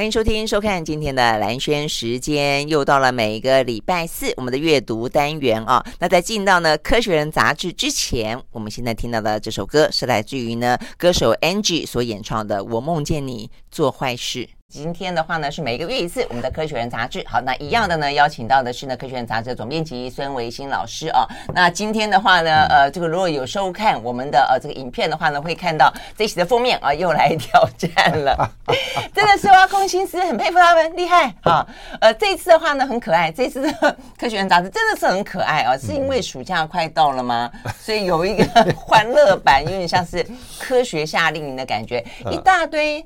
欢迎收听、收看今天的蓝轩时间，又到了每一个礼拜四我们的阅读单元啊。那在进到呢《科学人》杂志之前，我们现在听到的这首歌是来自于呢歌手 Angie 所演唱的《我梦见你做坏事》。今天的话呢，是每个月一次我们的科学人杂志。好，那一样的呢，邀请到的是呢科学人杂志的总编辑孙维新老师啊。那今天的话呢，呃，这个如果有收看我们的呃这个影片的话呢，会看到这一期的封面啊，又来挑战了，真的是挖空心思，很佩服他们，厉害啊。呃，这一次的话呢，很可爱。这次的科学人杂志真的是很可爱啊，是因为暑假快到了吗？所以有一个欢乐版，有点像是科学夏令营的感觉，一大堆，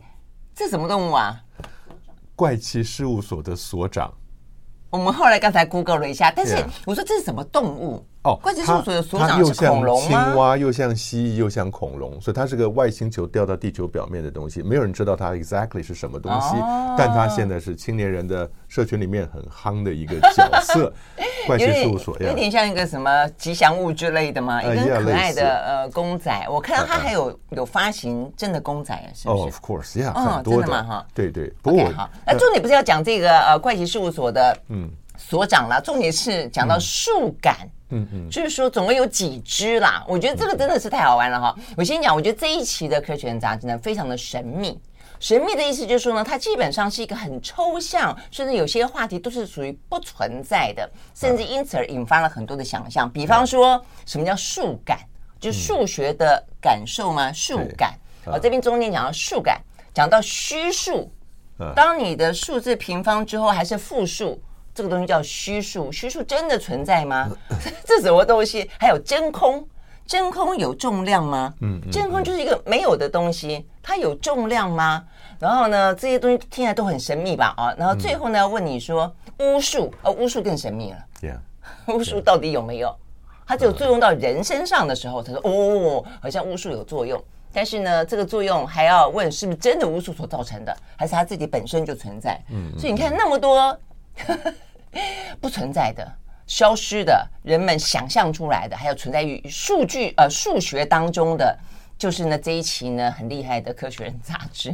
这什么动物啊？怪奇事务所的所长，我们后来刚才 Google 了一下，但是我说这是什么动物？哦，怪奇事务所的所长是恐龙吗？又像青蛙，又像蜥蜴，又像恐龙，所以它是个外星球掉到地球表面的东西。没有人知道它 exactly 是什么东西，哦、但它现在是青年人的社群里面很夯的一个角色。怪奇事务所有点像一个什么吉祥物之类的吗？一个可爱的呃公仔。我看到它还有有发行真的公仔，是不是？哦，of course，yeah，很多的嘛哈。对对，不过好，那重点不是要讲这个呃怪奇事务所的嗯所长了，重点是讲到树感。嗯嗯，就是说总共有几只啦？我觉得这个真的是太好玩了哈！我先讲，我觉得这一期的《科学人》杂志呢，非常的神秘。神秘的意思就是说呢，它基本上是一个很抽象，甚至有些话题都是属于不存在的，甚至因此而引发了很多的想象。比方说，什么叫数感？就是数学的感受吗？数感。好，这边中间讲到数感，讲到虚数。当你的数字平方之后还是负数。这个东西叫虚数，虚数真的存在吗？这什么东西？还有真空，真空有重量吗？嗯，真空就是一个没有的东西，它有重量吗？然后呢，这些东西听起来都很神秘吧？啊，然后最后呢，要问你说巫术，哦，巫术更神秘了。Yeah. 巫术到底有没有？它只有作用到人身上的时候，他说哦，好像巫术有作用。但是呢，这个作用还要问是不是真的巫术所造成的，还是它自己本身就存在？嗯，所以你看那么多。不存在的、消失的，人们想象出来的，还有存在于数据呃数学当中的，就是呢这一期呢很厉害的《科学人》杂志。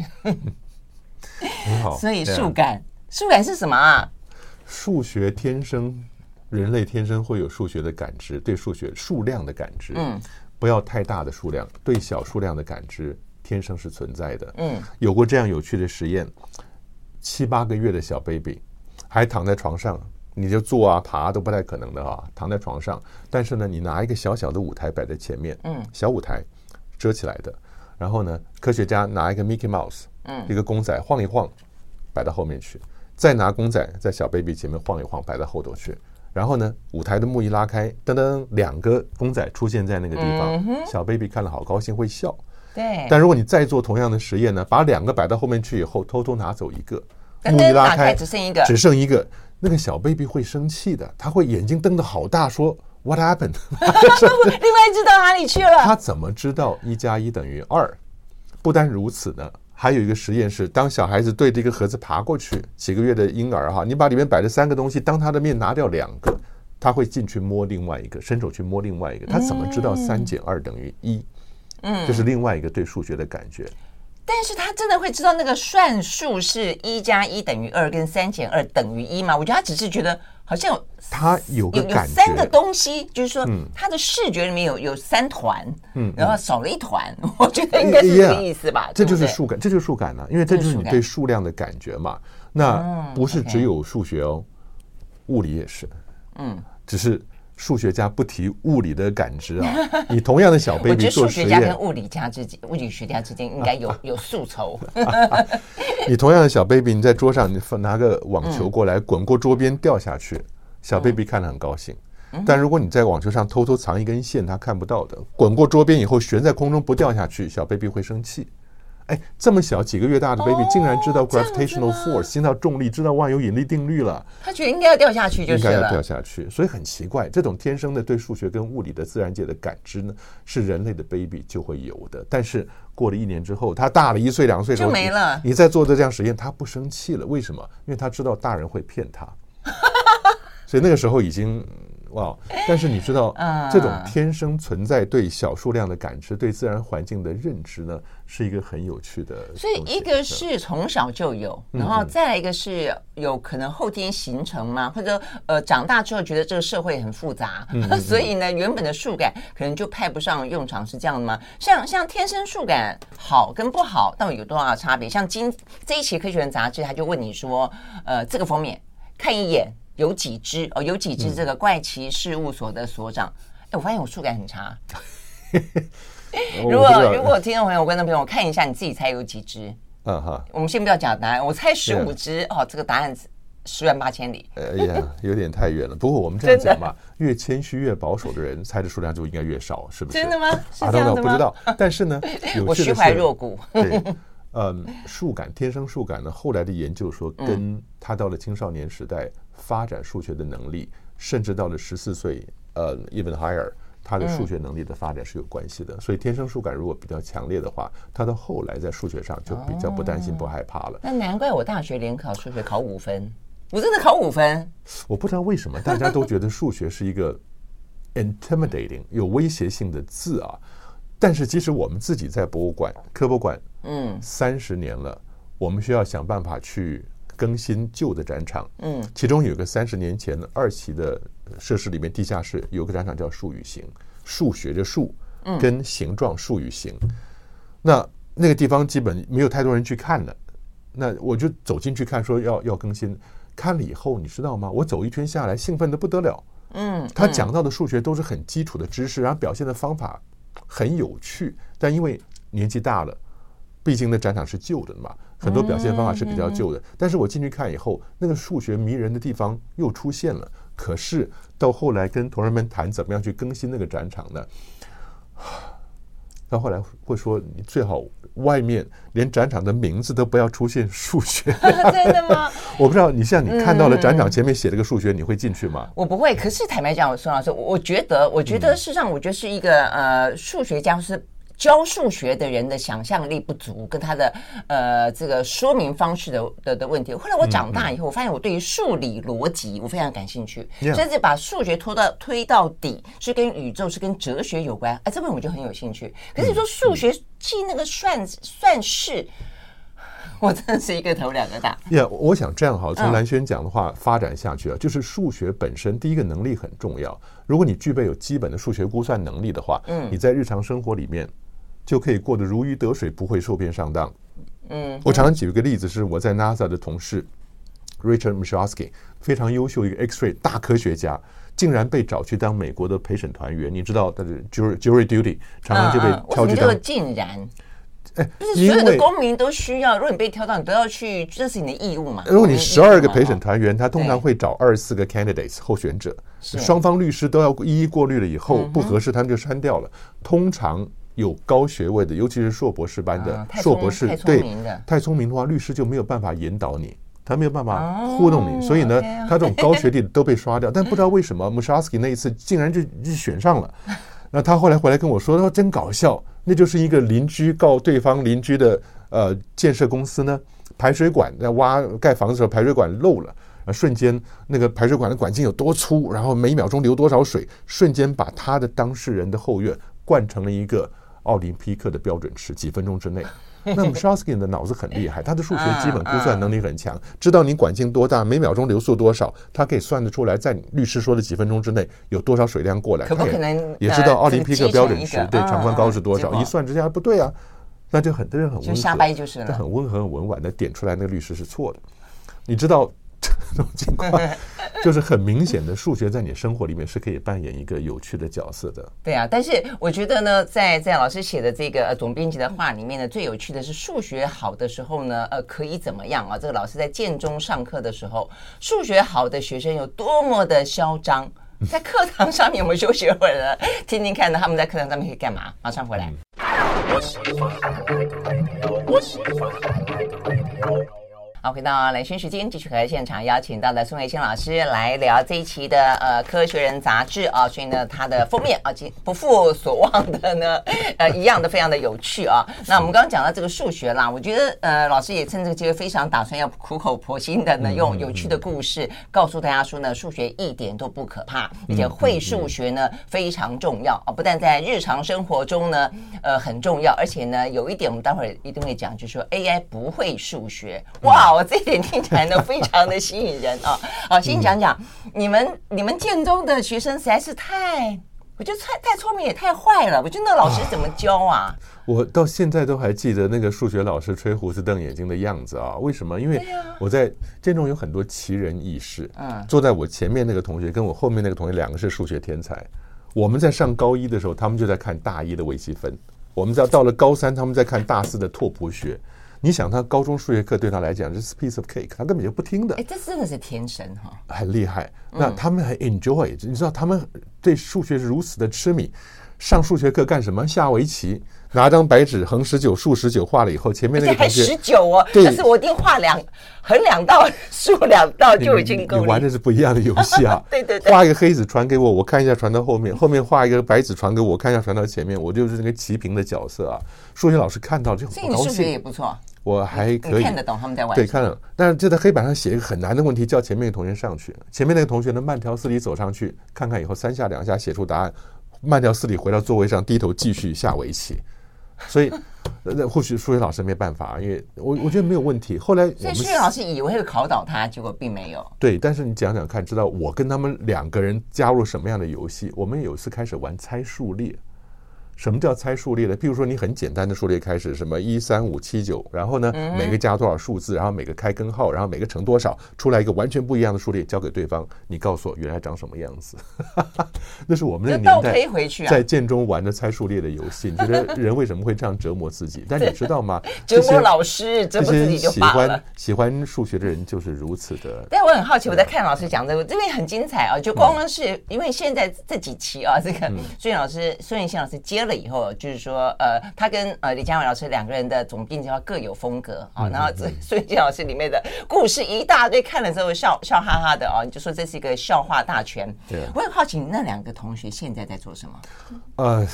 很好，所以数感，数感是什么啊？数学天生，人类天生会有数学的感知，对数学数量的感知。嗯，不要太大的数量，对小数量的感知天生是存在的。嗯，有过这样有趣的实验，七八个月的小 baby。还躺在床上，你就坐啊爬啊都不太可能的啊。躺在床上，但是呢，你拿一个小小的舞台摆在前面，嗯，小舞台遮起来的。然后呢，科学家拿一个 Mickey Mouse，嗯，一个公仔晃一晃，摆到后面去。再拿公仔在小 baby 前面晃一晃，摆到后头去。然后呢，舞台的幕一拉开，噔噔，两个公仔出现在那个地方。小 baby 看了好高兴，会笑。对。但如果你再做同样的实验呢，把两个摆到后面去以后，偷偷拿走一个。幕一拉开，只剩一个，只剩一个。那个小 baby 会生气的，他会眼睛瞪得好大，说 “What happened？” 另外一只到哪里去了？他怎么知道一加一等于二？不单如此呢，还有一个实验是，当小孩子对着一个盒子爬过去，几个月的婴儿哈，你把里面摆着三个东西，当他的面拿掉两个，他会进去摸另外一个，伸手去摸另外一个。他怎么知道三减二等于一？嗯，这是另外一个对数学的感觉。但是他真的会知道那个算术是一加一等于二跟三减二等于一吗？我觉得他只是觉得好像有他有有三个东西，就是说他的视觉里面有有三团，嗯，然后少了一团，我觉得应该是这个意思吧。这就是数感，这就是数感呢，因为这就是你对数量的感觉嘛。那不是只有数学哦，物理也是，嗯，只是。数学家不提物理的感知啊！你同样的小 baby 我觉得数学家跟物理家之间，物理学家之间应该有有宿仇。你同样的小 baby，你在桌上，你拿个网球过来，滚过桌边掉下去，小 baby 看了很高兴。但如果你在网球上偷偷藏一根线，他看不到的，滚过桌边以后悬在空中不掉下去，小 baby 会生气。哎，这么小几个月大的 baby 竟然知道 gravitational force，知道重力，知道万有引力定律了。他觉得应该要掉下去，就是了。应该要掉下去，所以很奇怪，这种天生的对数学跟物理的自然界的感知呢，是人类的 baby 就会有的。但是过了一年之后，他大了一岁两岁就没了。你再做的这样实验，他不生气了，为什么？因为他知道大人会骗他。所以那个时候已经。哇！但是你知道，这种天生存在对小数量的感知、对自然环境的认知呢，是一个很有趣的。所以一个是从小就有，然后再来一个是有可能后天形成嘛，或者呃长大之后觉得这个社会很复杂，所以呢原本的数感可能就派不上用场，是这样的吗？像像天生数感好跟不好到底有多大的差别？像今这一期《科学人》杂志，他就问你说，呃，这个封面看一眼。有几只哦？有几只这个怪奇事务所的所长？哎、嗯，我发现我数感很差。如果如果听众朋友、观众朋友我看一下，你自己猜有几只？嗯哈。我们先不要讲答案，我猜十五只哦。这个答案十万八千里。哎呀，有点太远了。不过我们这样讲吧，越谦虚越保守的人，猜的数量就应该越少，是不是？真的吗？是这样的吗？不知道。但是呢，我虚怀若谷。对，嗯，数感天生数感呢，后来的研究说，跟他到了青少年时代。发展数学的能力，甚至到了十四岁，呃，even higher，他的数学能力的发展是有关系的。嗯、所以天生数感如果比较强烈的话，他到后来在数学上就比较不担心、不害怕了。那难怪我大学联考数学考五分，我真的考五分。我不知道为什么大家都觉得数学是一个 intimidating 有威胁性的字啊，但是即使我们自己在博物馆、科博馆，嗯，三十年了，我们需要想办法去。更新旧的展场，嗯，其中有个三十年前二期的设施里面，地下室有个展场叫“数与形”，数学的数，跟形状数与形。那那个地方基本没有太多人去看的，那我就走进去看，说要要更新。看了以后，你知道吗？我走一圈下来，兴奋的不得了。嗯，他讲到的数学都是很基础的知识，然后表现的方法很有趣，但因为年纪大了。毕竟那展场是旧的嘛，很多表现方法是比较旧的。但是我进去看以后，那个数学迷人的地方又出现了。可是到后来跟同仁们谈怎么样去更新那个展场呢？到后来会说，你最好外面连展场的名字都不要出现数学。真的吗？我不知道，你像你看到了展场前面写了个数学，你会进去吗？我不会。可是坦白讲，我孙老师，我觉得，我觉得事实上，我觉得是一个呃，数学家是。教数学的人的想象力不足，跟他的呃这个说明方式的的的问题。后来我长大以后，我发现我对于数理逻辑我非常感兴趣，甚至把数学拖到推到底，是跟宇宙是跟哲学有关。哎，这边我就很有兴趣。可是你说数学记那个算算式，我真的是一个头两个大。呀，我想这样哈，从蓝轩讲的话发展下去啊，就是数学本身第一个能力很重要。如果你具备有基本的数学估算能力的话，嗯，你在日常生活里面。就可以过得如鱼得水，不会受骗上当。嗯，我常常举一个例子，是我在 NASA 的同事 Richard Michalski，非常优秀一个 X-ray 大科学家，竟然被找去当美国的陪审团员。你知道他的 jury jury duty 常常就被挑去当。竟然，哎，不是所有的公民都需要，如果你被挑到，你都要去，这是你的义务嘛？如果你十二个陪审团员，他通常会找二十四个 candidates 候选者，双方律师都要一一过滤了以后，不合适他们就删掉了。通常。有高学位的，尤其是硕博士班的硕博士，对，太聪明的话，律师就没有办法引导你，他没有办法糊弄你，所以呢，他这种高学历的都被刷掉。但不知道为什么，Musharski 那一次竟然就就选上了。那他后来回来跟我说，他说真搞笑，那就是一个邻居告对方邻居的呃建设公司呢，排水管在挖盖房子的时候排水管漏了，瞬间那个排水管的管径有多粗，然后每秒钟流多少水，瞬间把他的当事人的后院灌成了一个。奥林匹克的标准池，几分钟之内。那么 Shoskin 的脑子很厉害，他的数学基本估算能力很强，知道你管径多大，每秒钟流速多少，他可以算得出来，在律师说的几分钟之内有多少水量过来。可不可能也知道奥林匹克标准池对长宽高是多少？一算之下不对啊，那就很多人很温和，就是很温和很委婉的点出来，那个律师是错的。你知道？这种情况就是很明显的，数学在你生活里面是可以扮演一个有趣的角色的。对啊，但是我觉得呢，在在老师写的这个总编辑的话里面呢，最有趣的是数学好的时候呢，呃，可以怎么样啊？这个老师在建中上课的时候，数学好的学生有多么的嚣张，在课堂上面我们休息会儿呢，听听看呢，他们在课堂上面可以干嘛？马上回来。好，回到兰萱时间，继续和现场邀请到的宋慧卿老师来聊这一期的呃《科学人》杂志啊，所以呢，它的封面啊，不负所望的呢，呃，一样的非常的有趣啊。那我们刚刚讲到这个数学啦，我觉得呃，老师也趁这个机会非常打算要苦口婆心的呢，用有趣的故事告诉大家说呢，数学一点都不可怕，而且会数学呢非常重要啊，不但在日常生活中呢，呃，很重要，而且呢，有一点我们待会儿一定会讲，就是说 AI 不会数学，哇。我这一点听起来呢，非常的吸引人啊！好，先讲讲你们你们建中的学生实在是太，我觉得太太聪明也太坏了。我觉得那老师怎么教啊？我到现在都还记得那个数学老师吹胡子瞪眼睛的样子啊！为什么？因为我在建中有很多奇人异事。嗯，坐在我前面那个同学跟我后面那个同学，两个是数学天才。我们在上高一的时候，他们就在看大一的微积分；我们在到了高三，他们在看大四的拓扑学。你想他高中数学课对他来讲就是 piece of cake，他根本就不听的。哎，这真的是天生哈，很厉害。那他们很 enjoy，你知道他们对数学是如此的痴迷。上数学课干什么？下围棋，拿张白纸，横十九，竖十九，画了以后，前面那个还十九哦。对，但是我一定画两横两道，竖两道就已经够了。你玩的是不一样的游戏啊！对对对，画一个黑子传给我，我看一下传到后面，后面画一个白纸传给我，看一下传到前面，我就是那个齐平的角色啊。数学老师看到就很高兴。所以你数学也不错。我还可以看得懂他们在玩。对，看了，但是就在黑板上写一个很难的问题，叫前面的同学上去，前面那个同学呢慢条斯理走上去，看看以后三下两下写出答案，慢条斯理回到座位上，低头继续下围棋。所以，那或许数学老师没办法，因为我我觉得没有问题。后来，所以数学老师以为会考倒他，结果并没有。对，但是你讲讲看，知道我跟他们两个人加入什么样的游戏？我们有一次开始玩猜数列。什么叫猜数列呢？譬如说，你很简单的数列开始，什么一三五七九，然后呢，每个加多少数字，然后每个开根号，然后每个乘多少，出来一个完全不一样的数列，交给对方，你告诉我原来长什么样子。那是我们那个年代在建中玩的猜数列的游戏。你觉得 人为什么会这样折磨自己？但你知道吗？折磨老师，折磨自己就罢了。喜欢喜欢数学的人就是如此的。但我很好奇，我在看老师讲这个，这边很精彩啊！就光光是因为现在这几期啊，这个孙老师孙元信老师接了。了以后，就是说，呃，他跟呃李佳伟老师两个人的总编辑话各有风格啊。然后这孙建老师里面的故事一大堆，看了之后笑笑哈哈的啊。你就说这是一个笑话大全。对，我很好奇，那两个同学现在在做什么？呃，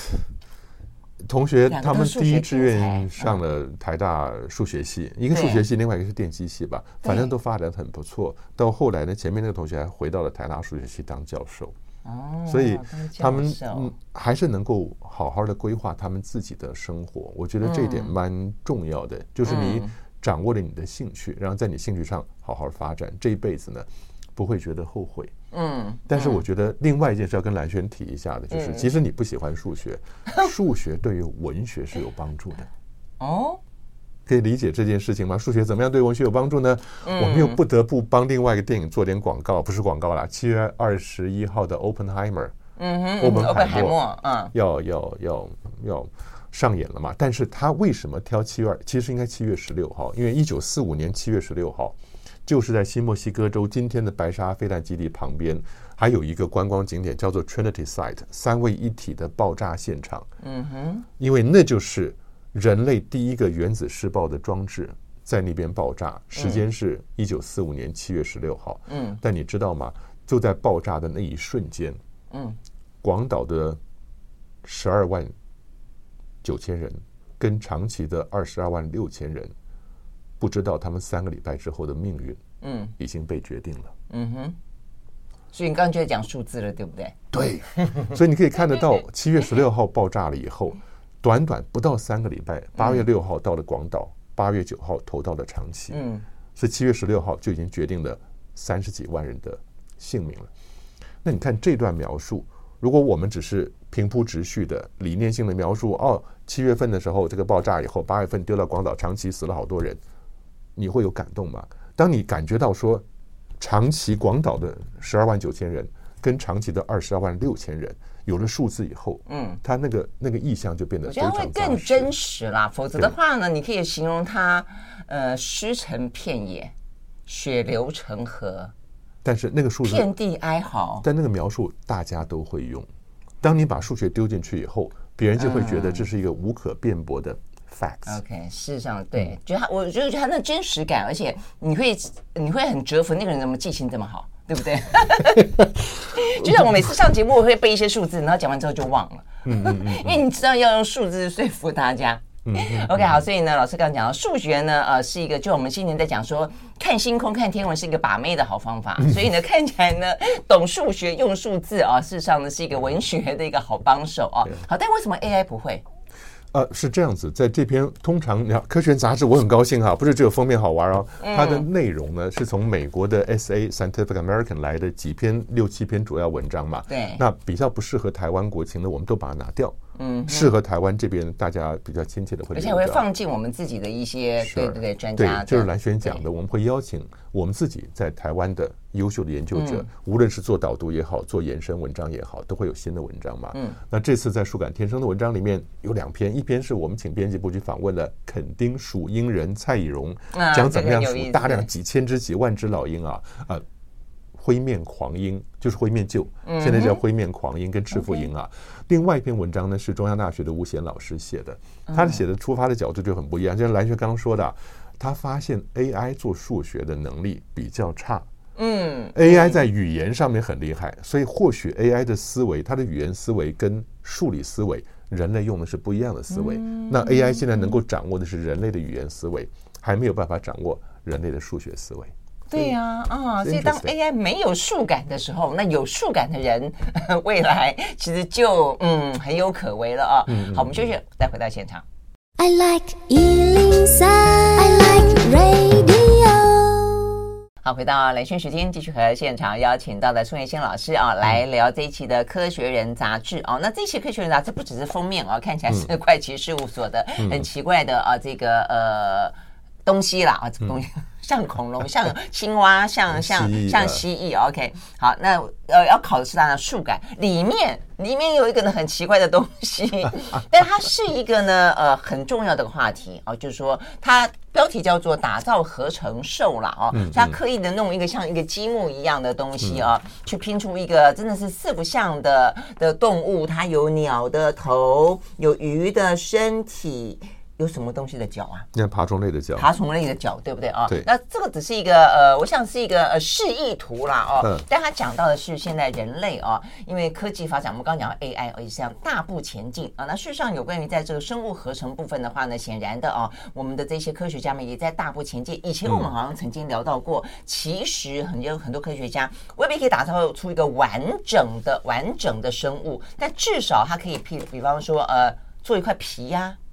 同学他们第一志愿上了台大数学系，一个数学系，另外一个是电机系吧，反正都发展很不错。到后来呢，前面那个同学还回到了台大数学系当教授。哦，所以他们嗯还是能够好好的规划他们自己的生活，我觉得这一点蛮重要的。就是你掌握了你的兴趣，然后在你兴趣上好好发展，这一辈子呢不会觉得后悔。嗯，但是我觉得另外一件事要跟蓝轩提一下的，就是其实你不喜欢数学，数学对于文学是有帮助的。哦。可以理解这件事情吗？数学怎么样对文学有帮助呢？嗯、我们又不得不帮另外一个电影做点广告，不是广告啦。七月二十一号的 Oppenheimer，嗯哼，欧本海默，嗯，要要要要上演了嘛？但是他为什么挑七月二？其实应该七月十六号，因为一九四五年七月十六号，就是在新墨西哥州今天的白沙飞弹基地旁边，还有一个观光景点叫做 Trinity Site，三位一体的爆炸现场。嗯哼，因为那就是。人类第一个原子试爆的装置在那边爆炸，时间是一九四五年七月十六号。嗯，但你知道吗？就在爆炸的那一瞬间，嗯，广岛的十二万九千人跟长崎的二十二万六千人，不知道他们三个礼拜之后的命运，嗯，已经被决定了。嗯哼，所以你刚刚就在讲数字了，对不对？对，所以你可以看得到，七月十六号爆炸了以后。短短不到三个礼拜，八月六号到了广岛，八月九号投到了长崎，嗯，所以七月十六号就已经决定了三十几万人的性命了。那你看这段描述，如果我们只是平铺直叙的理念性的描述，哦，七月份的时候这个爆炸以后，八月份丢到广岛、长崎死了好多人，你会有感动吗？当你感觉到说长崎、广岛的十二万九千人跟长崎的二十二万六千人。有了数字以后，嗯，他那个那个意象就变得非常会更真实啦。否则的话呢，你可以形容它，呃，尸沉片野，血流成河。但是那个数字，遍地哀嚎。但那个描述大家都会用。当你把数学丢进去以后，别人就会觉得这是一个无可辩驳的 facts。OK，事实上对，就他，我觉得他那真实感，而且你会你会很折服那个人怎么记性这么好，对不对？就像我每次上节目，我会背一些数字，然后讲完之后就忘了。嗯因为你知道要用数字说服大家。嗯，OK，好，所以呢，老师刚刚讲到数学呢，呃，是一个就我们今年在讲说看星空、看天文是一个把妹的好方法，所以呢，看起来呢，懂数学、用数字啊，事实上呢，是一个文学的一个好帮手啊。好，但为什么 AI 不会？呃，是这样子，在这篇通常你看《科学杂志》，我很高兴哈，不是只有封面好玩哦，它的内容呢是从美国的 SA Scientific American 来的几篇六七篇主要文章嘛。对。那比较不适合台湾国情的，我们都把它拿掉。嗯。适合台湾这边大家比较亲切的会。而且会放进我们自己的一些对对对专家。对，就是蓝轩讲的，我们会邀请我们自己在台湾的优秀的研究者，无论是做导读也好，做延伸文章也好，都会有新的文章嘛。嗯。那这次在树感天生的文章里面有两篇，一篇是我们请编辑部去访问了垦丁数鹰人蔡以荣，讲怎么样数大量几千只、几万只老鹰啊，呃，灰面狂鹰就是灰面鹫，现在叫灰面狂鹰跟赤腹鹰啊。另外一篇文章呢是中央大学的吴贤老师写的，他写的出发的角度就很不一样，就像蓝学刚刚说的，他发现 AI 做数学的能力比较差。嗯，AI 在语言上面很厉害，所以或许 AI 的思维，它的语言思维跟数理思维。人类用的是不一样的思维，那 AI 现在能够掌握的是人类的语言思维，还没有办法掌握人类的数学思维。对呀，啊，所以当 AI 没有数感的时候，那有数感的人，未来其实就嗯很有可为了啊。好，我们休息，再回到现场。I like 103, I like radio 好，回到兰萱时间，继续和现场邀请到的宋月馨老师啊，来聊这一期的《科学人》杂志啊。那这一期《科学人》杂志不只是封面啊，看起来是 怪奇事务所的很奇怪的啊，这个呃东西啦啊，这个东西。像恐龙，像青蛙，像像像蜥蜴。OK，好，那呃要考的是它的数感，里面里面有一个呢很奇怪的东西，但它是一个呢呃很重要的话题哦，就是说它标题叫做打造合成兽啦哦，它刻意的弄一个像一个积木一样的东西啊，去拼出一个真的是四不像的的动物，它有鸟的头，有鱼的身体。有什么东西的脚啊？那爬虫类的脚，爬虫类的脚，对不对啊？对。那这个只是一个呃，我想是一个呃示意图啦哦。嗯。但他讲到的是现在人类啊，因为科技发展，我们刚刚讲到 AI，而且是这样大步前进啊。那事实上有关于在这个生物合成部分的话呢，显然的啊，我们的这些科学家们也在大步前进。以前我们好像曾经聊到过，嗯、其实很有很多科学家未必可以打造出一个完整的完整的生物，但至少它可以，譬比方说呃，做一块皮呀、啊。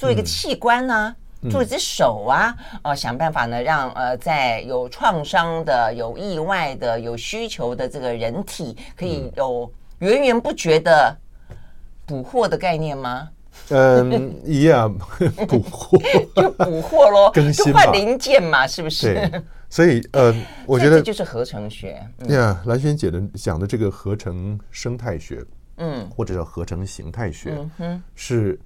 做一个器官呢、啊，嗯、做一只手啊，哦、呃，想办法呢，让呃，在有创伤的、有意外的、有需求的这个人体，可以有源源不绝的补货的概念吗？嗯，一样补货，就补货喽，更新就换零件嘛，是不是？对，所以呃，我觉得这就是合成学。对啊，兰萱姐的讲的这个合成生态学，嗯，或者叫合成形态学，嗯哼，是。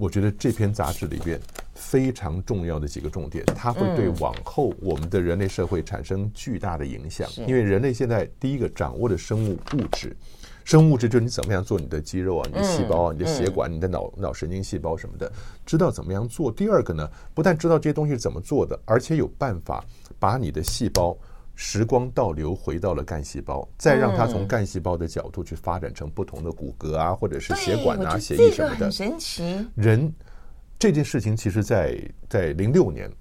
我觉得这篇杂志里边非常重要的几个重点，它会对往后我们的人类社会产生巨大的影响。因为人类现在第一个掌握的生物物质，生物物质就是你怎么样做你的肌肉啊、你的细胞啊、你的血管、你的脑脑神经细胞什么的，知道怎么样做。第二个呢，不但知道这些东西是怎么做的，而且有办法把你的细胞。时光倒流回到了干细胞，再让它从干细胞的角度去发展成不同的骨骼啊，或者是血管啊、血液什么的。神奇。人这件事情，其实在在零六年，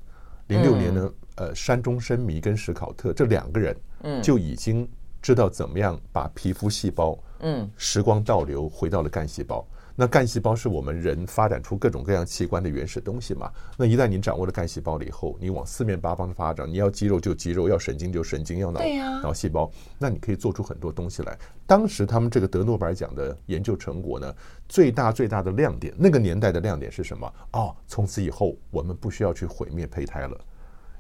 零六年呢，呃，山中伸弥跟史考特这两个人，嗯，就已经知道怎么样把皮肤细胞，嗯，时光倒流回到了干细胞。那干细胞是我们人发展出各种各样器官的原始东西嘛？那一旦你掌握了干细胞了以后，你往四面八方的发展，你要肌肉就肌肉，要神经就神经，要脑脑细胞，那你可以做出很多东西来。当时他们这个得诺贝尔奖的研究成果呢，最大最大的亮点，那个年代的亮点是什么？哦，从此以后我们不需要去毁灭胚胎了，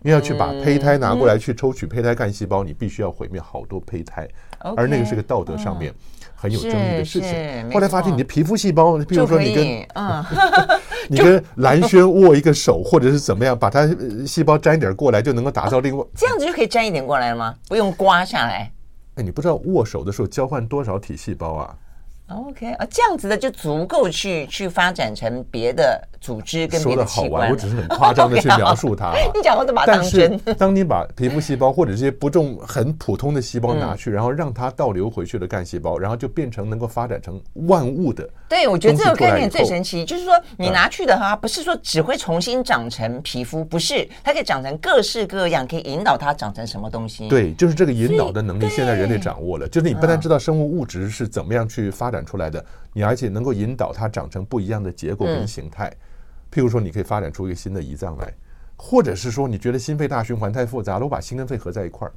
因为要去把胚胎拿过来去抽取胚胎干细胞，你必须要毁灭好多胚胎，而那个是个道德上面。很有争议的事情。后来发现，你的皮肤细胞，比如说你跟嗯，你跟蓝轩握一个手，或者是怎么样，把它细胞沾一点过来，就能够打造另外。这样子就可以沾一点过来了吗？不用刮下来。哎，你不知道握手的时候交换多少体细胞啊？OK 啊，这样子的就足够去去发展成别的组织跟别的器官。说的好玩，我只是很夸张的去描述它。你讲我都把它当真。但 是当你把皮肤细胞或者这些不重、很普通的细胞拿去，然后让它倒流回去的干细胞，然后就变成能够发展成万物的。对，我觉得这个概念最神奇，就是说你拿去的话，不是说只会重新长成皮肤，不是，它可以长成各式各样，可以引导它长成什么东西。对，就是这个引导的能力，现在人类掌握了。就是你不但知道生物物质是怎么样去发展出来的。你而且能够引导它长成不一样的结构跟形态，譬如说，你可以发展出一个新的胰脏来，或者是说，你觉得心肺大循环太复杂了，我把心跟肺合在一块儿，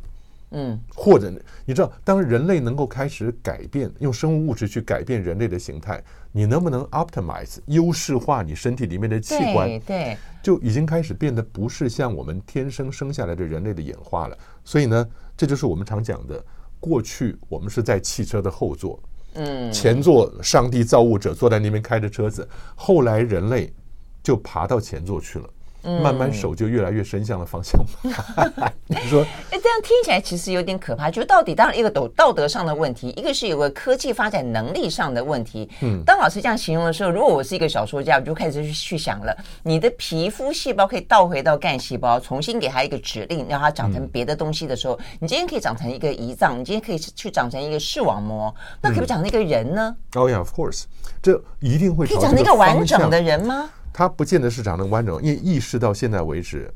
嗯，或者你知道，当人类能够开始改变，用生物物质去改变人类的形态，你能不能 optimize 优势化你身体里面的器官？对，就已经开始变得不是像我们天生生下来的人类的演化了。所以呢，这就是我们常讲的，过去我们是在汽车的后座。嗯，前座上帝造物者坐在那边开着车子，后来人类就爬到前座去了。慢慢手就越来越伸向了方向。你说，哎，这样听起来其实有点可怕。就到底当然一个道道德上的问题，一个是有个科技发展能力上的问题。嗯，当老师这样形容的时候，如果我是一个小说家，我就开始去去想了：你的皮肤细胞可以倒回到干细胞，重新给它一个指令，让它长成别的东西的时候，你今天可以长成一个胰脏，你今天可以去长成一个视网膜，那可不可以长成一个人呢？哦呀，Of course，这一定会可以长成一个完整的人吗？它不见得是长得完整，因为意识到现在为止，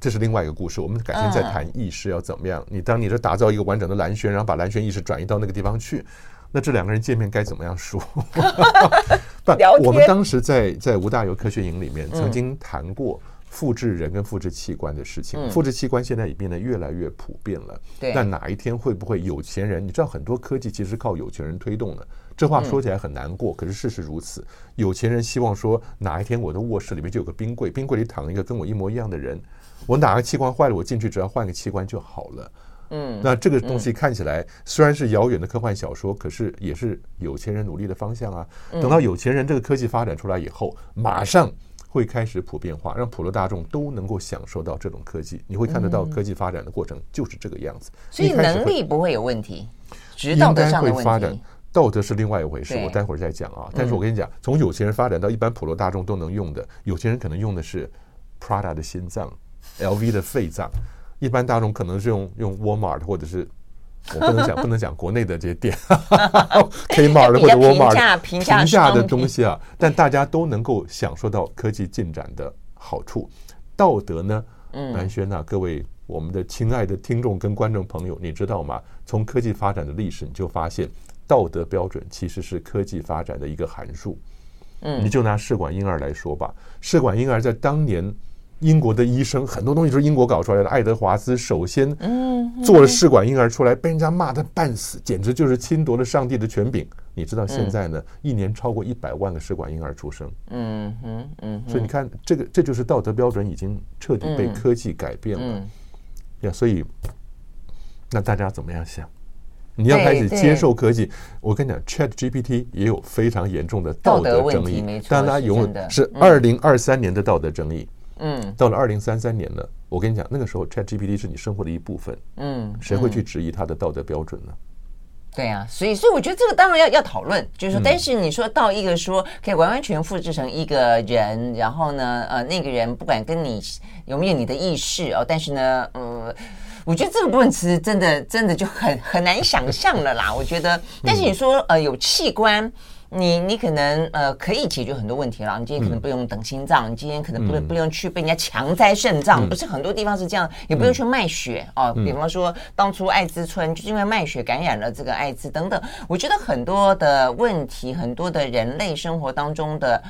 这是另外一个故事。我们改天再谈意识要怎么样。你当你是打造一个完整的蓝轩，然后把蓝轩意识转移到那个地方去，那这两个人见面该怎么样说？不，我们当时在在吴大猷科学营里面曾经谈过复制人跟复制器官的事情。复制器官现在也变得越来越普遍了。对，那哪一天会不会有钱人？你知道很多科技其实靠有钱人推动的。这话说起来很难过，可是事实如此。有钱人希望说，哪一天我的卧室里面就有个冰柜，冰柜里躺一个跟我一模一样的人，我哪个器官坏了，我进去只要换个器官就好了。嗯，那这个东西看起来虽然是遥远的科幻小说，可是也是有钱人努力的方向啊。等到有钱人这个科技发展出来以后，马上会开始普遍化，让普罗大众都能够享受到这种科技。你会看得到科技发展的过程就是这个样子。所以能力不会有问题，直到的上的问题。道德是另外一回事，我待会儿再讲啊。但是我跟你讲，从有钱人发展到一般普罗大众都能用的，有钱人可能用的是 Prada 的心脏，LV 的肺脏，一般大众可能是用用 Walmart 或者是我不能讲 不能讲国内的这些店，Kmart 或者 Walmart 平价的东西啊。但大家都能够享受到科技进展的好处。道德呢，南轩呐，各位我们的亲爱的听众跟观众朋友，你知道吗？从科技发展的历史，你就发现。道德标准其实是科技发展的一个函数。嗯，你就拿试管婴儿来说吧，试管婴儿在当年，英国的医生很多东西都是英国搞出来的。爱德华兹首先做了试管婴儿出来，被人家骂的半死，简直就是侵夺了上帝的权柄。你知道现在呢，一年超过一百万个试管婴儿出生。嗯哼嗯，所以你看，这个这就是道德标准已经彻底被科技改变了。呀，所以那大家怎么样想？你要开始接受科技，我跟你讲，Chat GPT 也有非常严重的道德争议，但它永远是二零二三年的道德争议。嗯，到了二零三三年了，我跟你讲，那个时候 Chat GPT 是你生活的一部分。嗯，谁会去质疑它的道德标准呢？对啊，所以所以我觉得这个当然要要讨论，就是说，但是你说到一个说可以完完全复制成一个人，然后呢，呃，那个人不管跟你有没有你的意识哦，但是呢，呃。我觉得这个部分其实真的真的就很很难想象了啦。我觉得，但是你说呃有器官，你你可能呃可以解决很多问题了。你今天可能不用等心脏，你今天可能不能不用去被人家强摘肾脏，不是很多地方是这样，也不用去卖血哦。比方说当初艾滋村就是因为卖血感染了这个艾滋等等。我觉得很多的问题，很多的人类生活当中的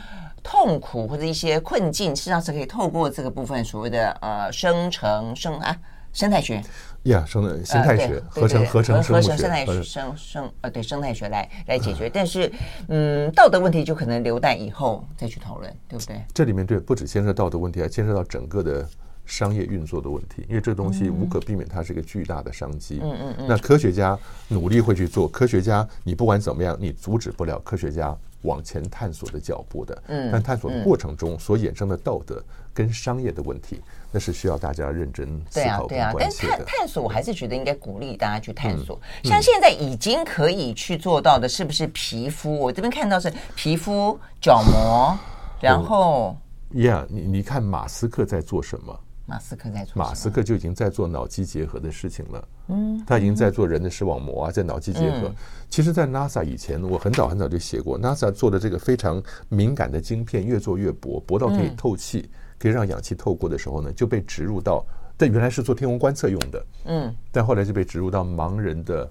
痛苦或者一些困境，实际上是可以透过这个部分所谓的呃生成生啊。生态学呀，生态生态学合成合成生物学，生态学生生呃对生态学来来解决，但是嗯道德问题就可能留待以后再去讨论，对不对？这里面对不止牵涉道德问题，还牵涉到整个的商业运作的问题，因为这东西无可避免，它是一个巨大的商机。嗯嗯嗯。那科学家努力会去做，科学家你不管怎么样，你阻止不了科学家往前探索的脚步的。嗯，但探索的过程中所衍生的道德跟商业的问题，那是需要大家认真思考。对啊，对啊，但是探探索，我还是觉得应该鼓励大家去探索。嗯、像现在已经可以去做到的，是不是皮肤？我这边看到是皮肤、角膜，然后。呀，yeah, 你你看马斯克在做什么？马斯克在做，马斯克就已经在做脑机结合的事情了。嗯，他已经在做人的视网膜啊，在脑机结合。嗯、其实，在 NASA 以前，我很早很早就写过，NASA 做的这个非常敏感的晶片越做越薄，薄到可以透气，嗯、可以让氧气透过的时候呢，就被植入到，但原来是做天文观测用的。嗯，但后来就被植入到盲人的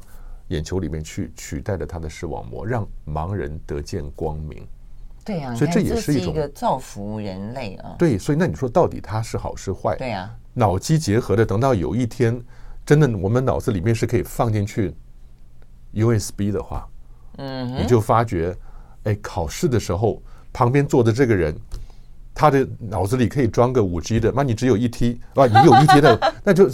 眼球里面去，取代了他的视网膜，让盲人得见光明。对呀，所以这也是一种一个造福人类啊。对，所以那你说到底它是好是坏？对呀，脑机结合的，等到有一天真的我们脑子里面是可以放进去 USB 的话，嗯，你就发觉，哎，考试的时候旁边坐的这个人，他的脑子里可以装个五 G 的，那你只有一 T，啊，你有一 T 的，那就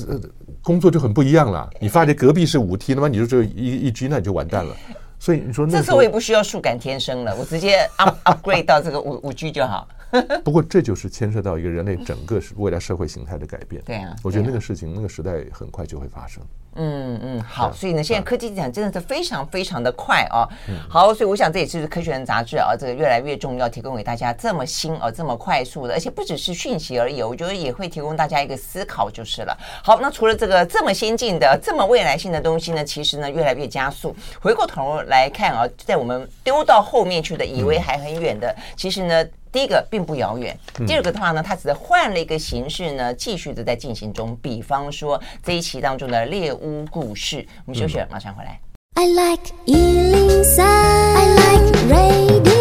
工作就很不一样了。你发觉隔壁是五 T，那么你就只有一一 G，那你就完蛋了。所以你说，这次我也不需要数感天生了，我直接 up upgrade 到这个五五 G 就好。不过这就是牵涉到一个人类整个未来社会形态的改变。对啊，我觉得那个事情，那个时代很快就会发生。嗯嗯，好，所以呢，现在科技进展真的是非常非常的快哦。好，所以我想这也是科学人杂志啊，这个越来越重要，提供给大家这么新啊，这么快速的，而且不只是讯息而已，我觉得也会提供大家一个思考就是了。好，那除了这个这么先进的、这么未来性的东西呢，其实呢越来越加速。回过头来看啊，在我们丢到后面去的，以为还很远的，其实呢。第一个并不遥远，第二个的话呢，它只是换了一个形式呢，继续的在进行中。比方说这一期当中的猎巫故事，我们休息，马上回来。I like 103, I like radio。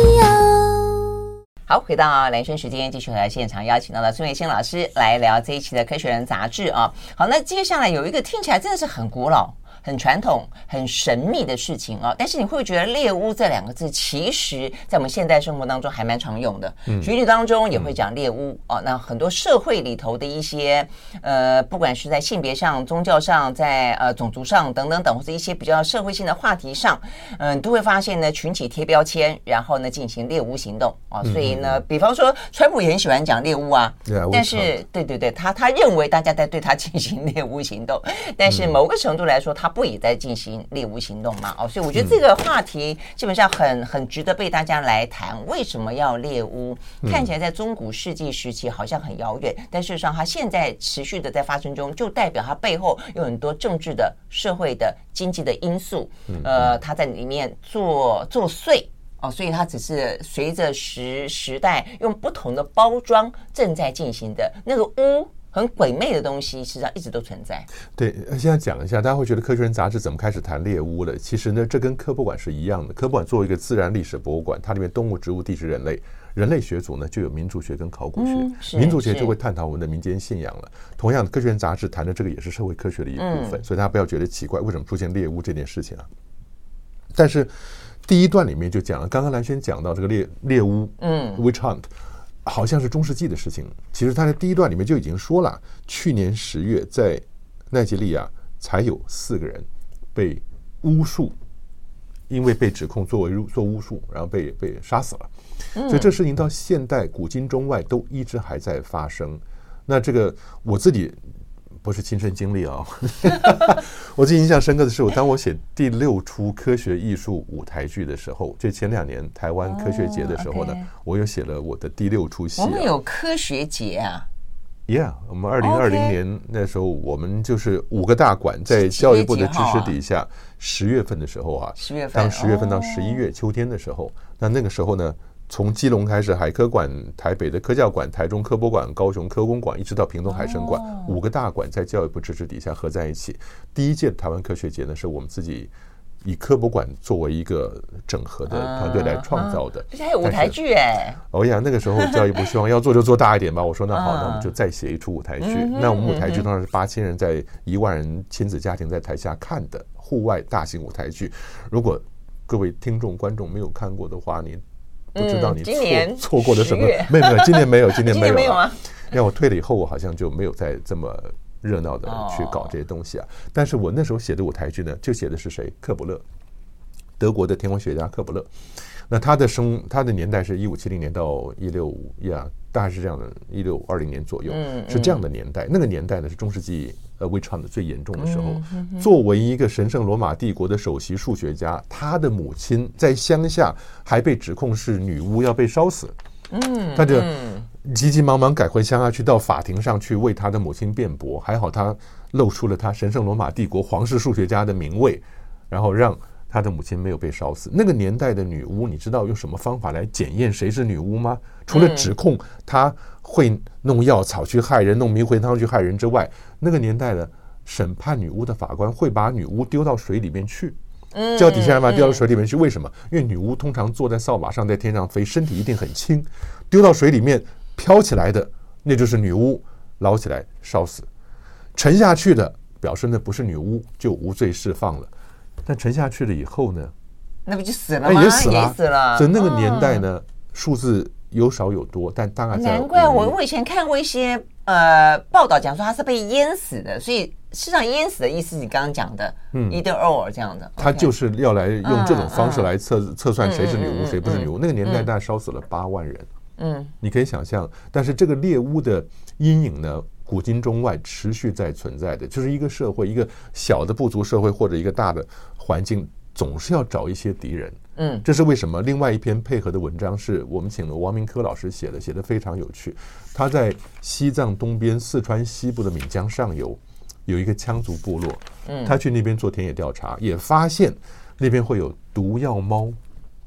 好，回到兰萱时间，继续来现场邀请到了孙维新老师来聊这一期的《科学人》杂志啊。好，那接下来有一个听起来真的是很古老。很传统、很神秘的事情啊，但是你会觉得“猎巫”这两个字，其实在我们现代生活当中还蛮常用的。嗯，语句当中也会讲猎巫哦。那很多社会里头的一些呃，不管是在性别上、宗教上、在呃种族上等等等，或者一些比较社会性的话题上，嗯，都会发现呢，群体贴标签，然后呢进行猎巫行动啊。所以呢，比方说，川普也很喜欢讲猎巫啊。对，但是对对对，他他认为大家在对他进行猎巫行动，但是某个程度来说，他。不也在进行猎巫行动吗？哦，所以我觉得这个话题基本上很很值得被大家来谈。为什么要猎巫？看起来在中古世纪时期好像很遥远，但事实上它现在持续的在发生中，就代表它背后有很多政治的、社会的、经济的因素。呃，它在里面作作祟哦，所以它只是随着时时代用不同的包装正在进行的那个巫。很鬼魅的东西，实际上一直都存在。对，现在讲一下，大家会觉得《科学人》杂志怎么开始谈猎巫了？其实呢，这跟科博馆是一样的。科博馆作为一个自然历史博物馆，它里面动物、植物、地质、人类，人类学组呢就有民族学跟考古学。嗯、民族学就会探讨我们的民间信仰了。同样的，《科学人》杂志谈的这个也是社会科学的一部分，嗯、所以大家不要觉得奇怪，为什么出现猎巫这件事情啊？但是第一段里面就讲了，刚刚蓝轩讲到这个猎猎巫，嗯，witch hunt。好像是中世纪的事情。其实他在第一段里面就已经说了，去年十月在奈及利亚才有四个人被巫术，因为被指控作为做巫术，然后被被杀死了。所以这事情到现代古今中外都一直还在发生。那这个我自己。不是亲身经历啊！我最印象深刻的是，我当我写第六出科学艺术舞台剧的时候，就前两年台湾科学节的时候呢，我又写了我的第六出戏。我们有科学节啊？Yeah，我们二零二零年那时候，我们就是五个大馆在教育部的支持底下，十月份的时候啊，十月份，当十月份到十一月秋天的时候，那那个时候呢？从基隆开始，海科馆、台北的科教馆、台中科博馆、高雄科工馆，一直到屏东海生馆，五个大馆在教育部支持底下合在一起。第一届台湾科学节呢，是我们自己以科博馆作为一个整合的团队来创造的。而且还有舞台剧哎！哦呀，那个时候教育部希望要做就做大一点吧。我说那好，那我们就再写一出舞台剧。那我们舞台剧当然是八千人在一万人亲子家庭在台下看的户外大型舞台剧。如果各位听众观众没有看过的话，你。不知道你错错过了什么？没有没有，今年没有，今年没有。没有啊！因为我退了以后，我好像就没有再这么热闹的去搞这些东西啊。但是我那时候写的舞台剧呢，就写的是谁？克卜勒，德国的天文学家克卜勒。那他的生他的年代是一五七零年到一六五呀，大概是这样的，一六二零年左右，是这样的年代。那个年代呢是中世纪呃 witch hunt 的最严重的时候。作为一个神圣罗马帝国的首席数学家，他的母亲在乡下还被指控是女巫，要被烧死。嗯，他就急急忙忙赶回乡下去，到法庭上去为他的母亲辩驳。还好他露出了他神圣罗马帝国皇室数学家的名位，然后让。他的母亲没有被烧死。那个年代的女巫，你知道用什么方法来检验谁是女巫吗？除了指控她会弄药草去害人、弄迷魂汤去害人之外，那个年代的审判女巫的法官会把女巫丢到水里面去，叫底下人把她丢到水里面去。为什么？因为女巫通常坐在扫把上，在天上飞，身体一定很轻，丢到水里面飘起来的那就是女巫，捞起来烧死；沉下去的表示那不是女巫，就无罪释放了。但沉下去了以后呢？那不就死了吗？也死了，死了。所以那个年代呢，数字有少有多，但大概难怪我我以前看过一些呃报道，讲说他是被淹死的。所以实际上淹死的意思，你刚刚讲的，嗯，either or 这样的。他就是要来用这种方式来测测算谁是女巫，谁不是女巫。那个年代大概烧死了八万人。嗯，你可以想象。但是这个猎巫的阴影呢？古今中外持续在存在的，就是一个社会，一个小的部族社会或者一个大的环境，总是要找一些敌人。嗯，这是为什么？另外一篇配合的文章是我们请了王明科老师写的，写的非常有趣。他在西藏东边、四川西部的岷江上游有一个羌族部落，嗯，他去那边做田野调查，也发现那边会有毒药猫。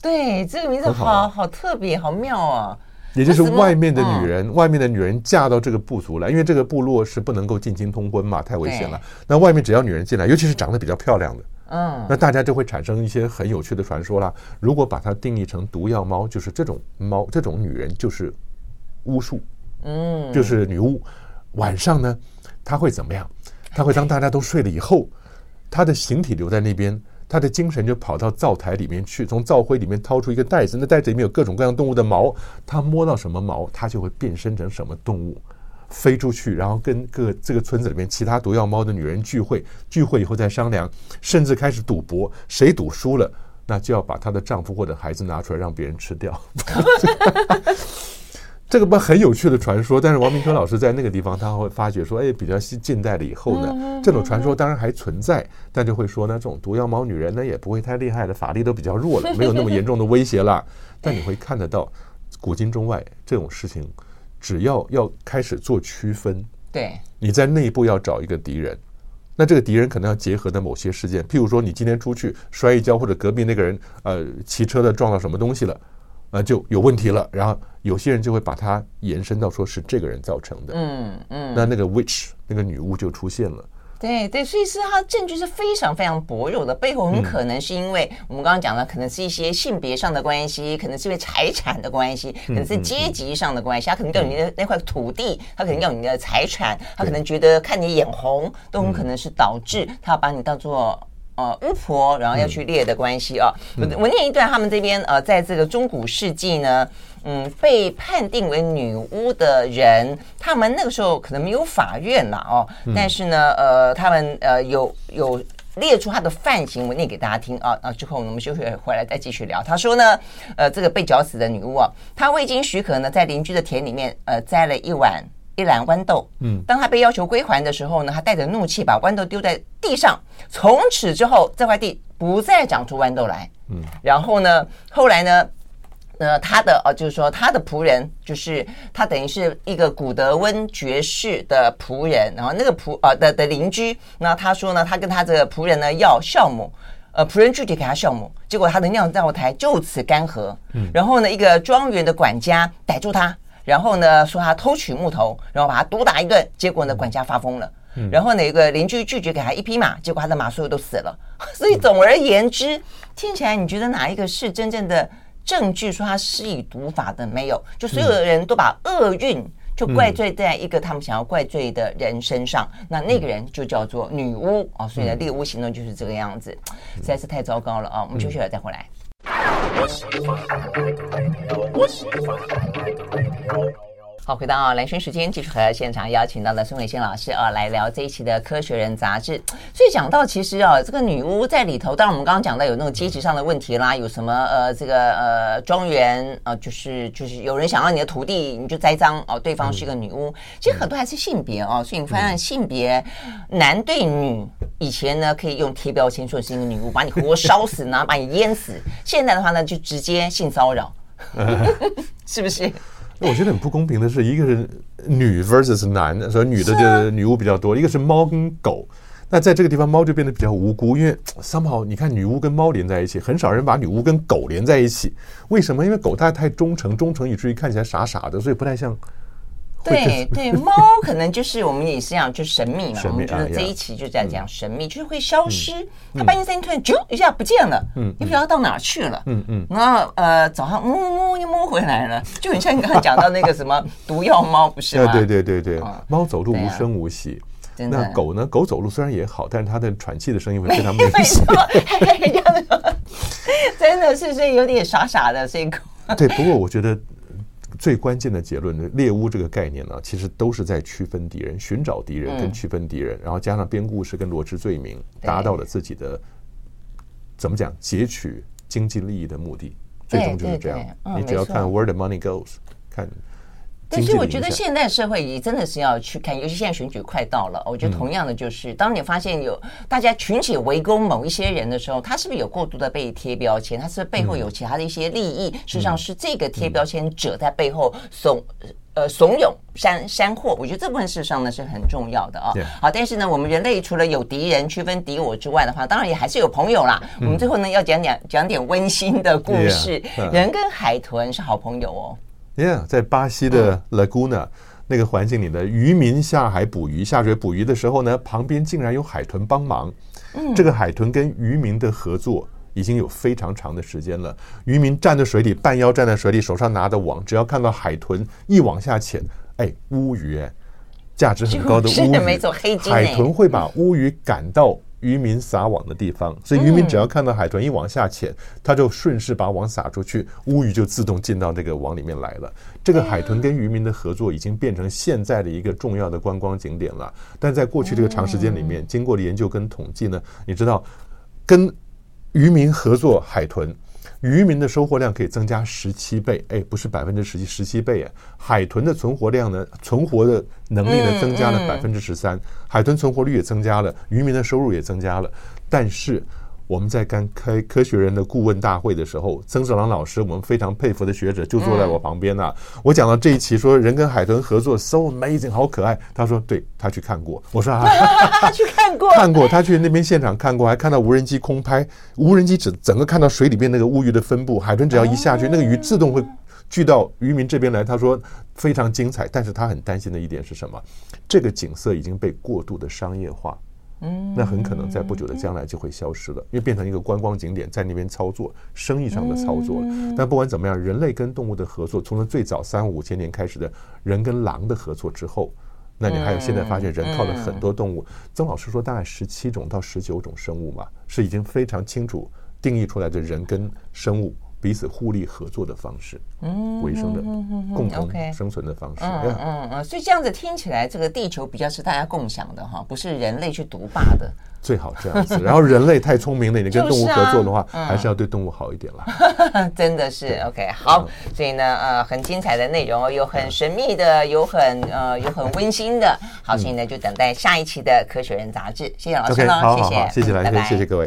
对，这个名字好好特别，好妙啊！也就是外面的女人，外面的女人嫁到这个部族来，因为这个部落是不能够近亲通婚嘛，太危险了。那外面只要女人进来，尤其是长得比较漂亮的，嗯，那大家就会产生一些很有趣的传说啦。如果把它定义成毒药猫，就是这种猫，这种女人就是巫术，嗯，就是女巫。晚上呢，她会怎么样？她会当大家都睡了以后，她的形体留在那边。他的精神就跑到灶台里面去，从灶灰里面掏出一个袋子，那袋子里面有各种各样动物的毛，他摸到什么毛，他就会变身成什么动物，飞出去，然后跟各这个村子里面其他毒药猫的女人聚会，聚会以后再商量，甚至开始赌博，谁赌输了，那就要把她的丈夫或者孩子拿出来让别人吃掉。这个不很有趣的传说，但是王明春老师在那个地方，他会发觉说，哎，比较近代了以后呢，这种传说当然还存在，但就会说呢，这种毒药猫女人呢也不会太厉害的，法力都比较弱了，没有那么严重的威胁了。但你会看得到，古今中外这种事情，只要要开始做区分，对，你在内部要找一个敌人，那这个敌人可能要结合的某些事件，譬如说你今天出去摔一跤，或者隔壁那个人呃骑车的撞到什么东西了。那就有问题了，然后有些人就会把它延伸到说是这个人造成的，嗯嗯，那那个 witch 那个女巫就出现了。对对，所以是它证据是非常非常薄弱的，背后很可能是因为我们刚刚讲的，可能是一些性别上的关系，可能是因为财产的关系，可能是阶级上的关系，他可能要你的那块土地，他可能要你的财产，他可能觉得看你眼红，都很可能是导致他要把你当做。呃，巫婆，然后要去猎的关系啊。我我念一段，他们这边呃，在这个中古世纪呢，嗯，被判定为女巫的人，他们那个时候可能没有法院了哦，但是呢，呃，他们呃有有列出他的犯行，我念给大家听啊。啊，之后我们休息回来再继续聊。他说呢，呃，这个被绞死的女巫啊，她未经许可呢，在邻居的田里面呃摘了一碗。一篮豌豆，嗯，当他被要求归还的时候呢，他带着怒气把豌豆丢在地上。从此之后，这块地不再长出豌豆来，嗯。然后呢，后来呢，呃，他的呃，就是说他的仆人，就是他等于是一个古德温爵士的仆人。然后那个仆呃的的邻居，那他说呢，他跟他这个仆人呢要酵母，呃，仆人拒绝给他酵母，结果他的酿造台就此干涸。嗯。然后呢，一个庄园的管家逮住他。然后呢，说他偷取木头，然后把他毒打一顿，结果呢，管家发疯了。嗯、然后哪个邻居拒绝给他一匹马，结果他的马所有都死了。所以总而言之，听起来你觉得哪一个是真正的证据说他施以毒法的？没有，就所有的人都把厄运就怪罪在一个他们想要怪罪的人身上，嗯、那那个人就叫做女巫啊、哦。所以呢，猎巫行动就是这个样子，实在是太糟糕了啊、哦！我们休息了再回来。我喜欢。我喜欢。好，回到啊，蓝轩时间，继续和现场邀请到的孙伟新老师啊，来聊这一期的《科学人》杂志。所以讲到其实啊，这个女巫在里头，当然我们刚刚讲到有那种阶级上的问题啦，有什么呃，这个呃庄园啊，就是就是有人想要你的土地，你就栽赃哦，对方是一个女巫。其实很多还是性别哦，所以你发现性别男对女，以前呢可以用贴标签说是一个女巫，把你活烧死，然 后把你淹死。现在的话呢，就直接性骚扰，是不是？我觉得很不公平的是，一个是女 versus 男，所以女的就女巫比较多；一个是猫跟狗，那在这个地方猫就变得比较无辜，因为 somehow 你看女巫跟猫连在一起，很少人把女巫跟狗连在一起。为什么？因为狗它太忠诚，忠诚以至于看起来傻傻的，所以不太像。对 对，猫可能就是我们也是讲，就神秘嘛。我们觉得这一期就在讲神秘，就是会消失。它半夜三更突然啾一下不见了，嗯，你不知道到哪去了，嗯嗯。然后呃早上摸摸又摸回来了，就很像你刚刚讲到那个什么毒药猫，不是吗？对对对对对，猫走路无声无息。那狗呢？狗走路虽然也好，但是它的喘气的声音会非常明显。真的是所以有点傻傻的，所以狗。对，不过我觉得。最关键的结论呢，猎巫这个概念呢，其实都是在区分敌人、寻找敌人跟区分敌人，然后加上编故事跟罗织罪名，达到了自己的怎么讲截取经济利益的目的，最终就是这样。你只要看 Where the money goes，看。其实我觉得现代社会也真的是要去看，尤其现在选举快到了，我觉得同样的就是，当你发现有大家群起围攻某一些人的时候，他是不是有过度的被贴标签？他是不是背后有其他的一些利益？事实上是这个贴标签者在背后怂呃怂恿煽煽惑。我觉得这部分事实上呢是很重要的啊。好，但是呢，我们人类除了有敌人区分敌我之外的话，当然也还是有朋友啦。我们最后呢要讲讲讲点温馨的故事。人跟海豚是好朋友哦。Yeah，在巴西的 Laguna 那个环境里的渔民下海捕鱼，下水捕鱼的时候呢，旁边竟然有海豚帮忙。这个海豚跟渔民的合作已经有非常长的时间了。渔民站在水里，半腰站在水里，手上拿着网，只要看到海豚一往下潜，哎，乌鱼哎，价值很高的乌鱼，海豚会把乌鱼赶到。渔民撒网的地方，所以渔民只要看到海豚一往下潜，他就顺势把网撒出去，乌鱼就自动进到这个网里面来了。这个海豚跟渔民的合作已经变成现在的一个重要的观光景点了。但在过去这个长时间里面，经过了研究跟统计呢，你知道，跟渔民合作海豚。渔民的收获量可以增加十七倍，哎，不是百分之十七，十七倍哎！海豚的存活量呢，存活的能力呢，增加了百分之十三，海豚存活率也增加了，渔民的收入也增加了，但是。我们在刚开科学人的顾问大会的时候，曾志郎老师，我们非常佩服的学者，就坐在我旁边呐。我讲到这一期，说人跟海豚合作，so amazing，好可爱。他说，对，他去看过。我说啊，他 去看过，看过，他去那边现场看过，还看到无人机空拍，无人机只整个看到水里面那个乌鱼的分布，海豚只要一下去，那个鱼自动会聚到渔民这边来。他说非常精彩，但是他很担心的一点是什么？这个景色已经被过度的商业化。那很可能在不久的将来就会消失了，因为变成一个观光景点，在那边操作生意上的操作。但不管怎么样，人类跟动物的合作，从了最早三五千年开始的人跟狼的合作之后，那你还有现在发现人靠了很多动物。曾老师说，大概十七种到十九种生物嘛，是已经非常清楚定义出来的人跟生物。彼此互利合作的方式，嗯，维生的共同生存的方式，嗯嗯嗯，所以这样子听起来，这个地球比较是大家共享的哈，不是人类去独霸的。最好这样子，然后人类太聪明了，你跟动物合作的话，还是要对动物好一点啦。真的是 OK 好，所以呢，呃，很精彩的内容哦，有很神秘的，有很呃，有很温馨的。好，所以呢，就等待下一期的《科学人》杂志。谢谢老师了，谢谢，谢谢来宾，谢谢各位。